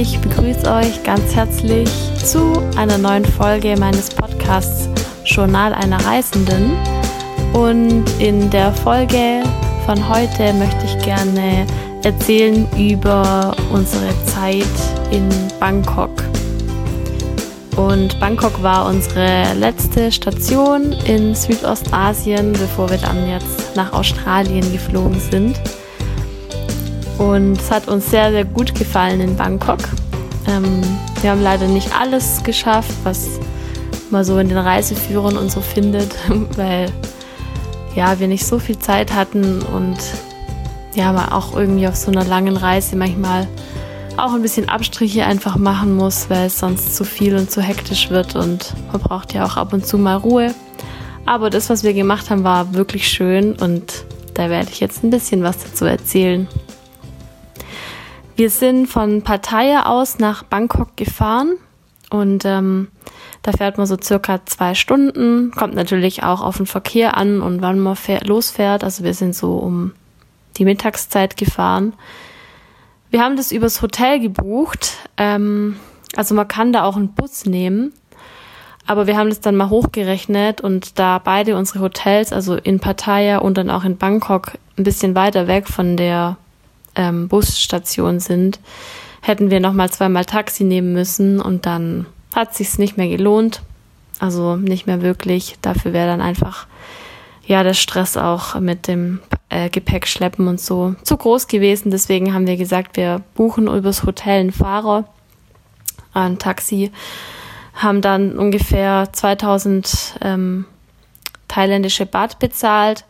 Ich begrüße euch ganz herzlich zu einer neuen Folge meines Podcasts Journal einer Reisenden. Und in der Folge von heute möchte ich gerne erzählen über unsere Zeit in Bangkok. Und Bangkok war unsere letzte Station in Südostasien, bevor wir dann jetzt nach Australien geflogen sind. Und es hat uns sehr, sehr gut gefallen in Bangkok. Ähm, wir haben leider nicht alles geschafft, was man so in den Reiseführern und so findet, weil ja, wir nicht so viel Zeit hatten und ja, man auch irgendwie auf so einer langen Reise manchmal auch ein bisschen Abstriche einfach machen muss, weil es sonst zu viel und zu hektisch wird und man braucht ja auch ab und zu mal Ruhe. Aber das, was wir gemacht haben, war wirklich schön und da werde ich jetzt ein bisschen was dazu erzählen. Wir sind von Pattaya aus nach Bangkok gefahren und ähm, da fährt man so circa zwei Stunden. Kommt natürlich auch auf den Verkehr an und wann man losfährt. Also wir sind so um die Mittagszeit gefahren. Wir haben das übers Hotel gebucht. Ähm, also man kann da auch einen Bus nehmen. Aber wir haben das dann mal hochgerechnet und da beide unsere Hotels, also in Pattaya und dann auch in Bangkok, ein bisschen weiter weg von der ähm, Busstation sind, hätten wir nochmal zweimal Taxi nehmen müssen und dann hat sich's nicht mehr gelohnt. Also nicht mehr wirklich. Dafür wäre dann einfach ja der Stress auch mit dem äh, Gepäck schleppen und so zu groß gewesen. Deswegen haben wir gesagt, wir buchen übers Hotel einen Fahrer, ein Taxi, haben dann ungefähr 2000 ähm, thailändische Baht bezahlt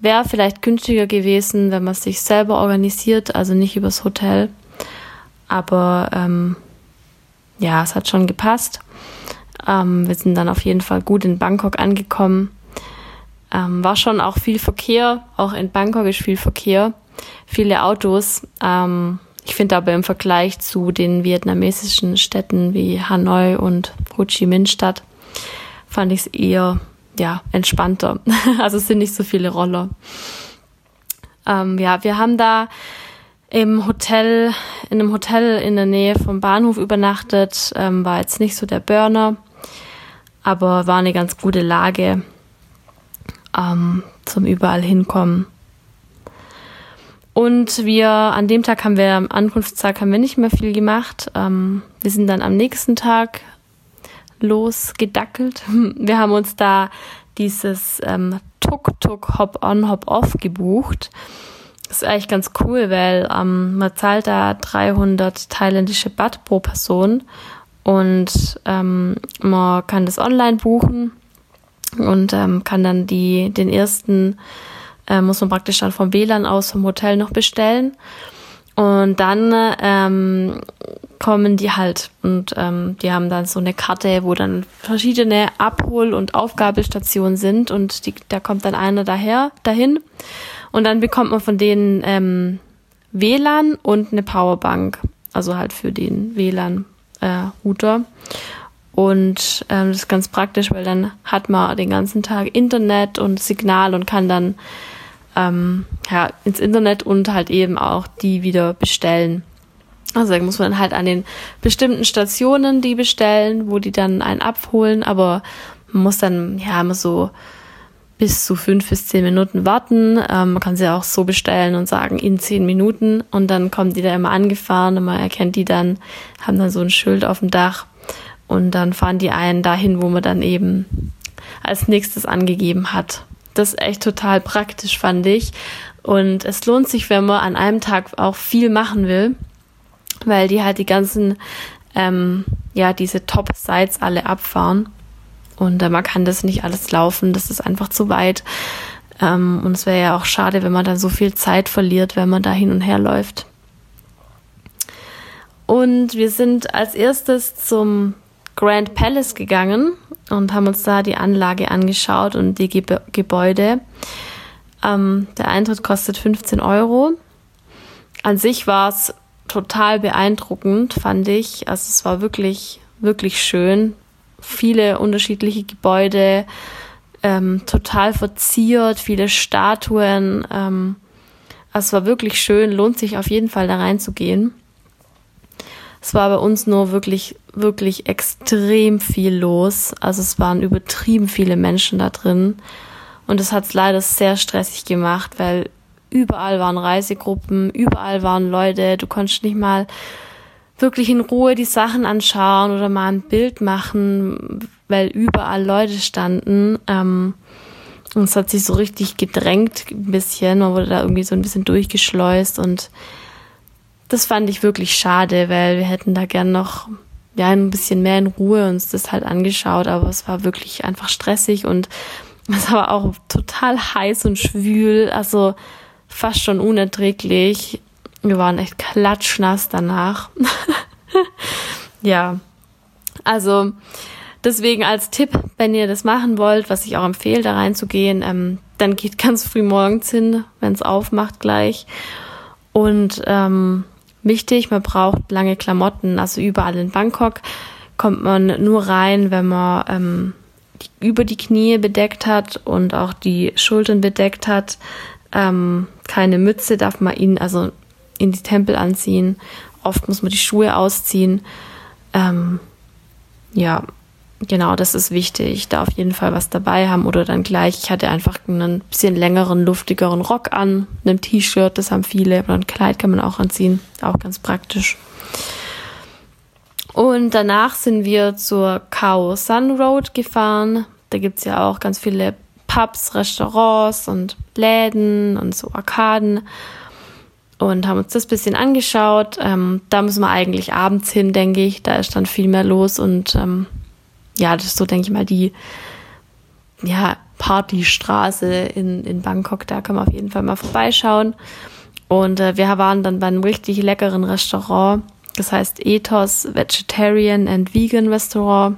Wäre vielleicht günstiger gewesen, wenn man sich selber organisiert, also nicht übers Hotel. Aber ähm, ja, es hat schon gepasst. Ähm, wir sind dann auf jeden Fall gut in Bangkok angekommen. Ähm, war schon auch viel Verkehr, auch in Bangkok ist viel Verkehr, viele Autos. Ähm, ich finde aber im Vergleich zu den vietnamesischen Städten wie Hanoi und Ho Chi Minh Stadt fand ich es eher ja, entspannter. Also es sind nicht so viele Roller. Ähm, ja, wir haben da im Hotel, in einem Hotel in der Nähe vom Bahnhof übernachtet. Ähm, war jetzt nicht so der Burner, aber war eine ganz gute Lage ähm, zum überall hinkommen. Und wir, an dem Tag haben wir, am Ankunftstag haben wir nicht mehr viel gemacht. Ähm, wir sind dann am nächsten Tag losgedackelt. Wir haben uns da dieses ähm, Tuk-Tuk Hop-on, Hop-off gebucht. Das ist eigentlich ganz cool, weil ähm, man zahlt da 300 thailändische Baht pro Person und ähm, man kann das online buchen und ähm, kann dann die, den ersten, äh, muss man praktisch dann vom WLAN aus vom Hotel noch bestellen. Und dann ähm, kommen die halt und ähm, die haben dann so eine Karte, wo dann verschiedene Abhol- und Aufgabestationen sind und die, da kommt dann einer daher dahin und dann bekommt man von denen ähm, WLAN und eine Powerbank, also halt für den WLAN-Router. Äh, und ähm, das ist ganz praktisch, weil dann hat man den ganzen Tag Internet und Signal und kann dann ähm, ja, ins Internet und halt eben auch die wieder bestellen. Also da muss man halt an den bestimmten Stationen die bestellen, wo die dann einen abholen, aber man muss dann ja immer so bis zu fünf bis zehn Minuten warten. Ähm, man kann sie auch so bestellen und sagen in zehn Minuten und dann kommen die da immer angefahren und man erkennt die dann, haben dann so ein Schild auf dem Dach und dann fahren die einen dahin, wo man dann eben als nächstes angegeben hat das echt total praktisch, fand ich. Und es lohnt sich, wenn man an einem Tag auch viel machen will, weil die halt die ganzen, ähm, ja, diese Top-Sites alle abfahren. Und äh, man kann das nicht alles laufen, das ist einfach zu weit. Ähm, und es wäre ja auch schade, wenn man dann so viel Zeit verliert, wenn man da hin und her läuft. Und wir sind als erstes zum Grand Palace gegangen und haben uns da die Anlage angeschaut und die Ge Gebäude. Ähm, der Eintritt kostet 15 Euro. An sich war es total beeindruckend, fand ich. Also es war wirklich, wirklich schön. Viele unterschiedliche Gebäude, ähm, total verziert, viele Statuen. Ähm, Also es war wirklich schön, lohnt sich auf jeden Fall da reinzugehen. Es war bei uns nur wirklich, wirklich extrem viel los. Also es waren übertrieben viele Menschen da drin. Und das hat es leider sehr stressig gemacht, weil überall waren Reisegruppen, überall waren Leute. Du konntest nicht mal wirklich in Ruhe die Sachen anschauen oder mal ein Bild machen, weil überall Leute standen. Ähm, und es hat sich so richtig gedrängt ein bisschen. Man wurde da irgendwie so ein bisschen durchgeschleust und das fand ich wirklich schade, weil wir hätten da gern noch ja ein bisschen mehr in Ruhe uns das halt angeschaut, aber es war wirklich einfach stressig und es war auch total heiß und schwül, also fast schon unerträglich. Wir waren echt klatschnass danach. ja, also deswegen als Tipp, wenn ihr das machen wollt, was ich auch empfehle, da reinzugehen, ähm, dann geht ganz früh morgens hin, wenn es aufmacht gleich. Und ähm, wichtig, man braucht lange Klamotten, also überall in Bangkok kommt man nur rein, wenn man ähm, die, über die Knie bedeckt hat und auch die Schultern bedeckt hat. Ähm, keine Mütze darf man ihn also in die Tempel anziehen. Oft muss man die Schuhe ausziehen. Ähm, ja, genau, das ist wichtig. Da auf jeden Fall was dabei haben oder dann gleich. Ich hatte einfach einen bisschen längeren, luftigeren Rock an, ein T-Shirt, das haben viele, oder ein Kleid kann man auch anziehen, auch ganz praktisch. Und danach sind wir zur Khao Sun Road gefahren. Da gibt's ja auch ganz viele Pubs, Restaurants und Läden und so Arkaden und haben uns das bisschen angeschaut. Ähm, da müssen wir eigentlich abends hin, denke ich. Da ist dann viel mehr los und ähm, ja, das ist so, denke ich mal, die ja, Partystraße in, in Bangkok. Da kann man auf jeden Fall mal vorbeischauen. Und äh, wir waren dann bei einem richtig leckeren Restaurant. Das heißt Ethos Vegetarian and Vegan Restaurant.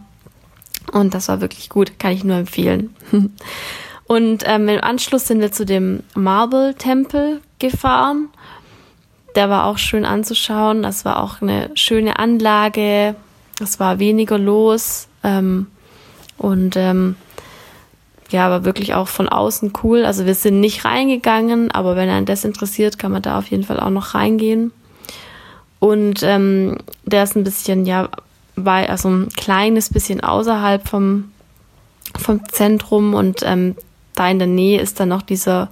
Und das war wirklich gut, kann ich nur empfehlen. Und ähm, im Anschluss sind wir zu dem Marble Tempel gefahren. Der war auch schön anzuschauen. Das war auch eine schöne Anlage. Es war weniger los. Ähm, und ähm, ja, aber wirklich auch von außen cool. Also wir sind nicht reingegangen, aber wenn einen das interessiert, kann man da auf jeden Fall auch noch reingehen. Und ähm, der ist ein bisschen, ja, bei, also ein kleines bisschen außerhalb vom, vom Zentrum und ähm, da in der Nähe ist dann noch dieser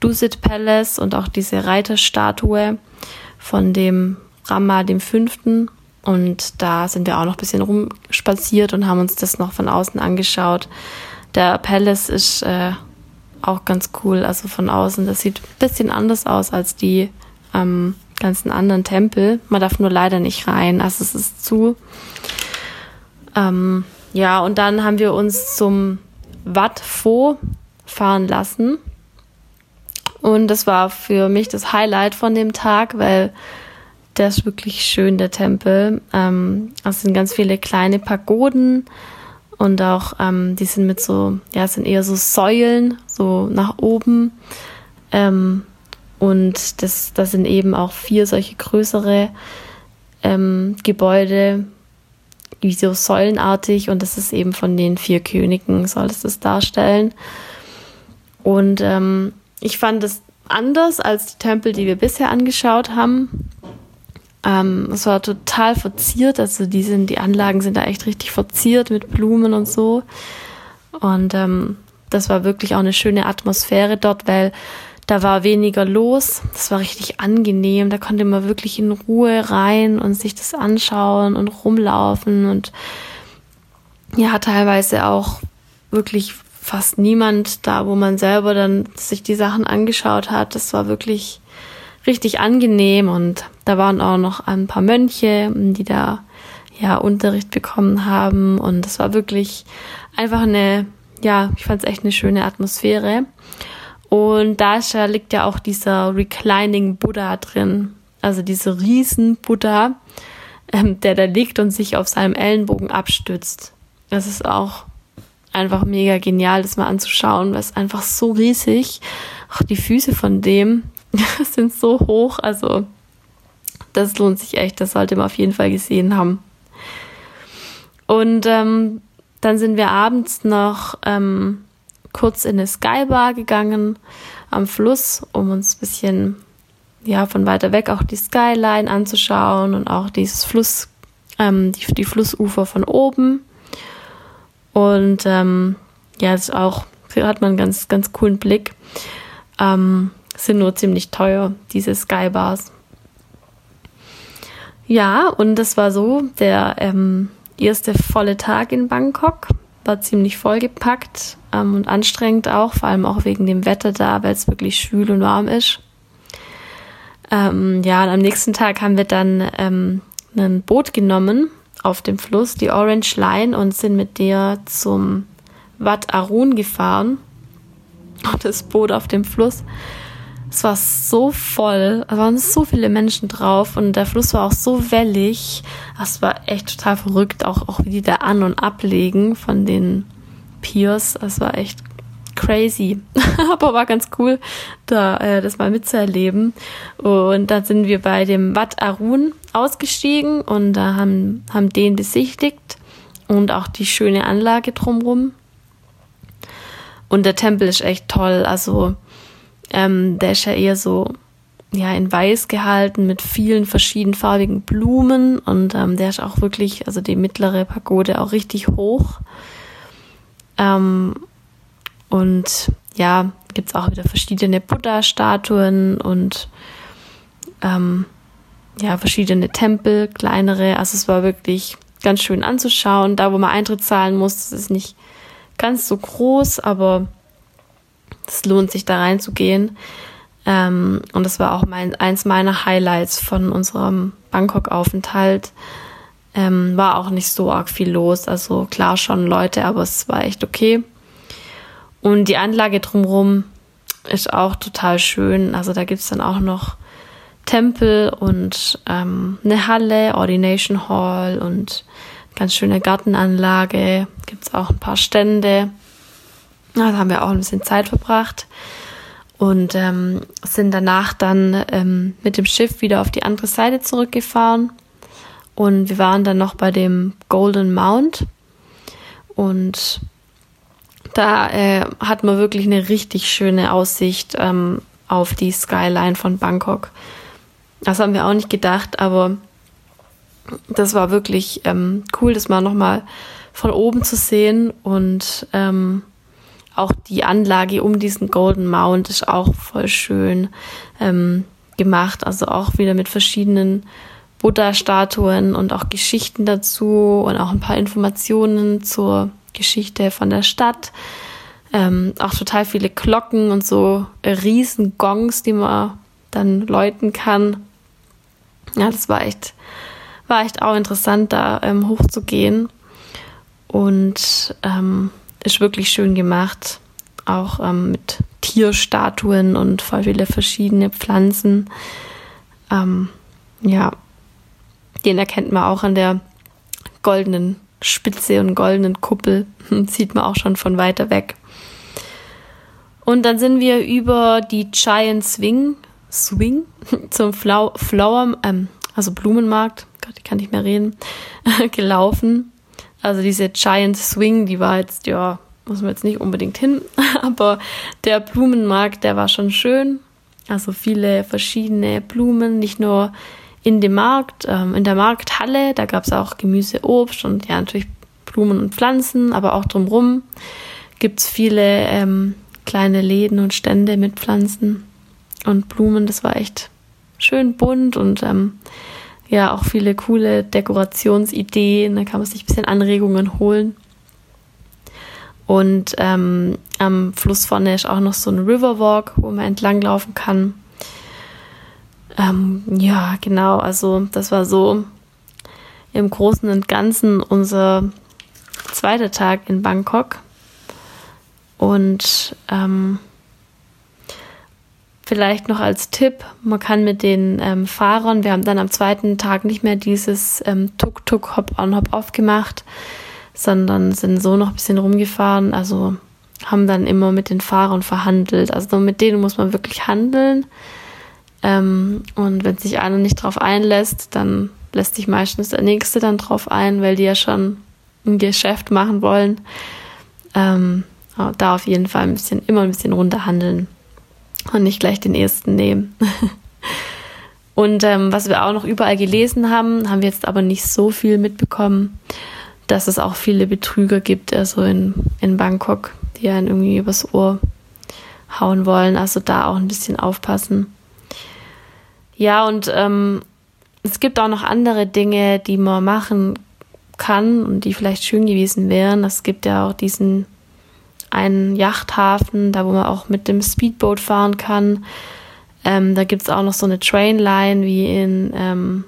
Dusit Palace und auch diese Reiterstatue von dem Rama dem Fünften. Und da sind wir auch noch ein bisschen rumspaziert und haben uns das noch von außen angeschaut. Der Palace ist äh, auch ganz cool, also von außen. Das sieht ein bisschen anders aus als die ähm, ganzen anderen Tempel. Man darf nur leider nicht rein, also es ist zu. Ähm, ja, und dann haben wir uns zum Wat Pho fahren lassen. Und das war für mich das Highlight von dem Tag, weil der ist wirklich schön, der Tempel. Ähm, es sind ganz viele kleine Pagoden und auch, ähm, die sind mit so, ja, es sind eher so Säulen, so nach oben. Ähm, und das, das sind eben auch vier solche größere ähm, Gebäude, wie so säulenartig. Und das ist eben von den vier Königen, soll es das darstellen. Und ähm, ich fand es anders als die Tempel, die wir bisher angeschaut haben. Ähm, es war total verziert, also die, sind, die Anlagen sind da echt richtig verziert mit Blumen und so. Und ähm, das war wirklich auch eine schöne Atmosphäre dort, weil da war weniger los. Das war richtig angenehm. Da konnte man wirklich in Ruhe rein und sich das anschauen und rumlaufen und ja, teilweise auch wirklich fast niemand da, wo man selber dann sich die Sachen angeschaut hat. Das war wirklich richtig angenehm und da waren auch noch ein paar Mönche, die da ja Unterricht bekommen haben und es war wirklich einfach eine, ja, ich fand es echt eine schöne Atmosphäre. Und da liegt ja auch dieser Reclining Buddha drin, also dieser riesen Buddha, ähm, der da liegt und sich auf seinem Ellenbogen abstützt. Das ist auch einfach mega genial, das mal anzuschauen, weil es einfach so riesig. Auch die Füße von dem sind so hoch, also das lohnt sich echt, das sollte man auf jeden Fall gesehen haben. Und ähm, dann sind wir abends noch ähm, kurz in eine Skybar gegangen am Fluss, um uns ein bisschen ja von weiter weg auch die Skyline anzuschauen und auch dieses Fluss, ähm, die, die Flussufer von oben. Und ähm, ja, ist auch, hat man einen ganz, ganz coolen Blick. Ähm, sind nur ziemlich teuer, diese Skybars. Ja, und das war so der ähm, erste volle Tag in Bangkok. War ziemlich vollgepackt ähm, und anstrengend auch, vor allem auch wegen dem Wetter da, weil es wirklich schwül und warm ist. Ähm, ja, und am nächsten Tag haben wir dann ähm, ein Boot genommen auf dem Fluss, die Orange Line, und sind mit der zum Wat Arun gefahren. Das Boot auf dem Fluss. Es war so voll, es waren so viele Menschen drauf und der Fluss war auch so wellig. Es war echt total verrückt, auch, auch wie die da an- und ablegen von den Piers. Es war echt crazy, aber war ganz cool, da äh, das mal mitzuerleben. Und dann sind wir bei dem Wat Arun ausgestiegen und da haben, haben den besichtigt und auch die schöne Anlage drumrum. Und der Tempel ist echt toll. Also ähm, der ist ja eher so ja in weiß gehalten mit vielen verschiedenfarbigen Blumen und ähm, der ist auch wirklich, also die mittlere Pagode auch richtig hoch. Ähm, und ja, gibt's auch wieder verschiedene Buddha-Statuen und ähm, ja, verschiedene Tempel, kleinere. Also es war wirklich ganz schön anzuschauen. Da, wo man Eintritt zahlen muss, ist nicht ganz so groß, aber es lohnt sich da reinzugehen. Ähm, und das war auch mein, eins meiner Highlights von unserem Bangkok-Aufenthalt. Ähm, war auch nicht so arg viel los. Also klar schon Leute, aber es war echt okay. Und die Anlage drumherum ist auch total schön. Also da gibt's dann auch noch Tempel und ähm, eine Halle, Ordination Hall und ganz schöne Gartenanlage. Gibt's auch ein paar Stände. Da haben wir auch ein bisschen Zeit verbracht und ähm, sind danach dann ähm, mit dem Schiff wieder auf die andere Seite zurückgefahren. Und wir waren dann noch bei dem Golden Mount. Und da äh, hat man wirklich eine richtig schöne Aussicht ähm, auf die Skyline von Bangkok. Das haben wir auch nicht gedacht, aber das war wirklich ähm, cool, das mal nochmal von oben zu sehen und ähm, auch die Anlage um diesen Golden Mount ist auch voll schön ähm, gemacht. Also auch wieder mit verschiedenen Buddha-Statuen und auch Geschichten dazu und auch ein paar Informationen zur Geschichte von der Stadt. Ähm, auch total viele Glocken und so riesen Gongs, die man dann läuten kann. Ja, das war echt, war echt auch interessant, da ähm, hochzugehen. Und ähm, ist wirklich schön gemacht. Auch ähm, mit Tierstatuen und voll viele verschiedene Pflanzen. Ähm, ja, den erkennt man auch an der goldenen Spitze und goldenen Kuppel. Sieht man auch schon von weiter weg. Und dann sind wir über die Giant Swing, Swing zum Flower, ähm, also Blumenmarkt, Gott, ich kann nicht mehr reden, gelaufen. Also diese Giant Swing, die war jetzt, ja, muss man jetzt nicht unbedingt hin, aber der Blumenmarkt, der war schon schön. Also viele verschiedene Blumen, nicht nur in dem Markt, ähm, in der Markthalle, da gab es auch Gemüse, Obst und ja, natürlich Blumen und Pflanzen, aber auch drumherum gibt es viele ähm, kleine Läden und Stände mit Pflanzen und Blumen. Das war echt schön bunt und ähm, ja, auch viele coole Dekorationsideen. Da kann man sich ein bisschen Anregungen holen. Und ähm, am Fluss vorne ist auch noch so ein Riverwalk, wo man entlanglaufen kann. Ähm, ja, genau. Also das war so im Großen und Ganzen unser zweiter Tag in Bangkok. Und ähm, vielleicht noch als Tipp, man kann mit den ähm, Fahrern, wir haben dann am zweiten Tag nicht mehr dieses ähm, Tuk-Tuk Hop-on, Hop-off gemacht, sondern sind so noch ein bisschen rumgefahren, also haben dann immer mit den Fahrern verhandelt. Also mit denen muss man wirklich handeln. Ähm, und wenn sich einer nicht drauf einlässt, dann lässt sich meistens der Nächste dann drauf ein, weil die ja schon ein Geschäft machen wollen. Ähm, da auf jeden Fall ein bisschen, immer ein bisschen runterhandeln und nicht gleich den ersten nehmen. und ähm, was wir auch noch überall gelesen haben, haben wir jetzt aber nicht so viel mitbekommen, dass es auch viele Betrüger gibt, also in, in Bangkok, die einen irgendwie übers Ohr hauen wollen. Also da auch ein bisschen aufpassen. Ja, und ähm, es gibt auch noch andere Dinge, die man machen kann und die vielleicht schön gewesen wären. Es gibt ja auch diesen einen Yachthafen, da wo man auch mit dem Speedboat fahren kann. Ähm, da gibt es auch noch so eine Trainline wie in ähm,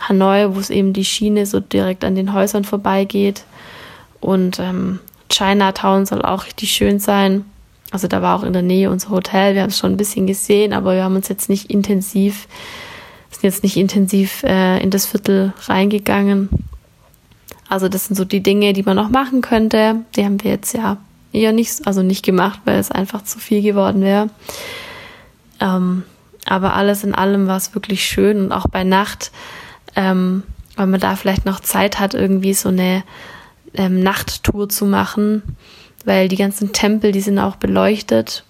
Hanoi, wo es eben die Schiene so direkt an den Häusern vorbeigeht. Und ähm, Chinatown soll auch richtig schön sein. Also da war auch in der Nähe unser Hotel. Wir haben es schon ein bisschen gesehen, aber wir haben uns jetzt nicht intensiv, sind jetzt nicht intensiv äh, in das Viertel reingegangen. Also das sind so die Dinge, die man noch machen könnte. Die haben wir jetzt ja eher nicht, also nicht gemacht, weil es einfach zu viel geworden wäre. Ähm, aber alles in allem war es wirklich schön und auch bei Nacht, ähm, weil man da vielleicht noch Zeit hat, irgendwie so eine ähm, Nachttour zu machen, weil die ganzen Tempel, die sind auch beleuchtet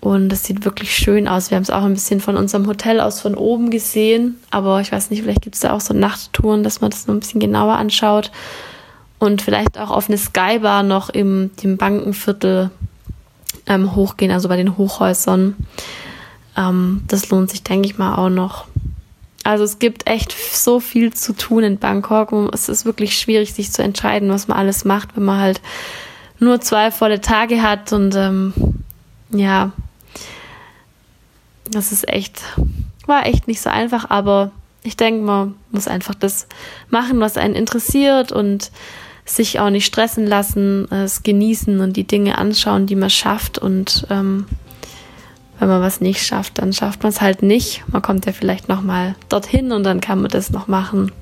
und das sieht wirklich schön aus. Wir haben es auch ein bisschen von unserem Hotel aus von oben gesehen, aber ich weiß nicht, vielleicht gibt es da auch so Nachttouren, dass man das noch ein bisschen genauer anschaut und vielleicht auch auf eine Skybar noch im dem Bankenviertel ähm, hochgehen, also bei den Hochhäusern. Ähm, das lohnt sich, denke ich mal, auch noch. Also es gibt echt so viel zu tun in Bangkok. Es ist wirklich schwierig, sich zu entscheiden, was man alles macht, wenn man halt nur zwei volle Tage hat. Und ähm, ja, das ist echt, war echt nicht so einfach, aber ich denke, man muss einfach das machen, was einen interessiert und sich auch nicht stressen lassen, es genießen und die Dinge anschauen, die man schafft. Und ähm, wenn man was nicht schafft, dann schafft man es halt nicht. Man kommt ja vielleicht nochmal dorthin und dann kann man das noch machen.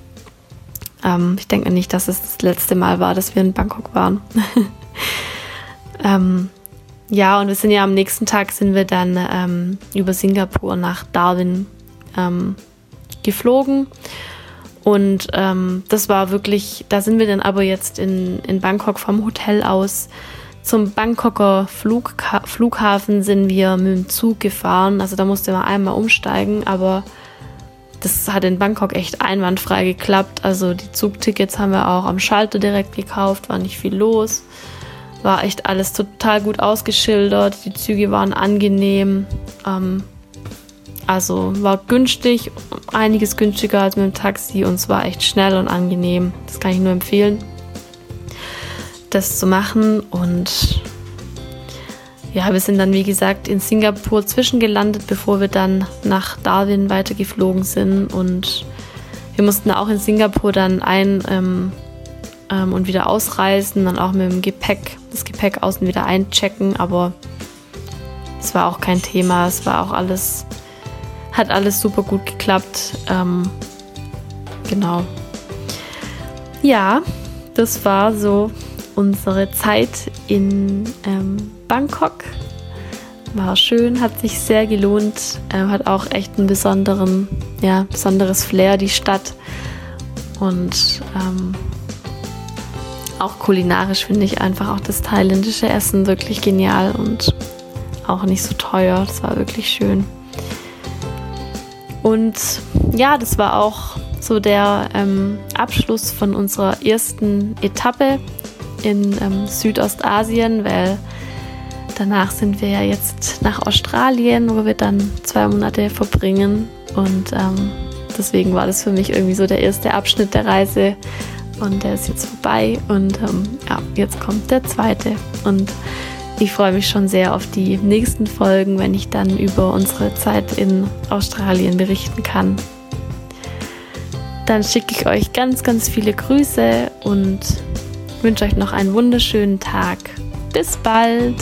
Ähm, ich denke nicht, dass es das letzte Mal war, dass wir in Bangkok waren. ähm, ja, und wir sind ja am nächsten Tag sind wir dann ähm, über Singapur nach Darwin ähm, geflogen. Und ähm, das war wirklich, da sind wir dann aber jetzt in, in Bangkok vom Hotel aus zum Bangkoker Flugha Flughafen sind wir mit dem Zug gefahren. Also da musste man einmal umsteigen, aber das hat in Bangkok echt einwandfrei geklappt. Also die Zugtickets haben wir auch am Schalter direkt gekauft, war nicht viel los. War echt alles total gut ausgeschildert. Die Züge waren angenehm. Ähm, also war günstig, einiges günstiger als mit dem Taxi und zwar echt schnell und angenehm. Das kann ich nur empfehlen, das zu machen. Und ja, wir sind dann wie gesagt in Singapur zwischengelandet, bevor wir dann nach Darwin weitergeflogen sind. Und wir mussten auch in Singapur dann ein ähm, ähm, und wieder ausreisen, dann auch mit dem Gepäck, das Gepäck außen wieder einchecken. Aber es war auch kein Thema, es war auch alles hat alles super gut geklappt. Ähm, genau. Ja, das war so unsere Zeit in ähm, Bangkok. War schön, hat sich sehr gelohnt, äh, hat auch echt einen besonderen, ja, besonderes Flair, die Stadt. Und ähm, auch kulinarisch finde ich einfach auch das thailändische Essen wirklich genial und auch nicht so teuer. Das war wirklich schön. Und ja, das war auch so der ähm, Abschluss von unserer ersten Etappe in ähm, Südostasien, weil danach sind wir ja jetzt nach Australien, wo wir dann zwei Monate verbringen. Und ähm, deswegen war das für mich irgendwie so der erste Abschnitt der Reise. Und der ist jetzt vorbei. Und ähm, ja, jetzt kommt der zweite. Und ich freue mich schon sehr auf die nächsten Folgen, wenn ich dann über unsere Zeit in Australien berichten kann. Dann schicke ich euch ganz, ganz viele Grüße und wünsche euch noch einen wunderschönen Tag. Bis bald!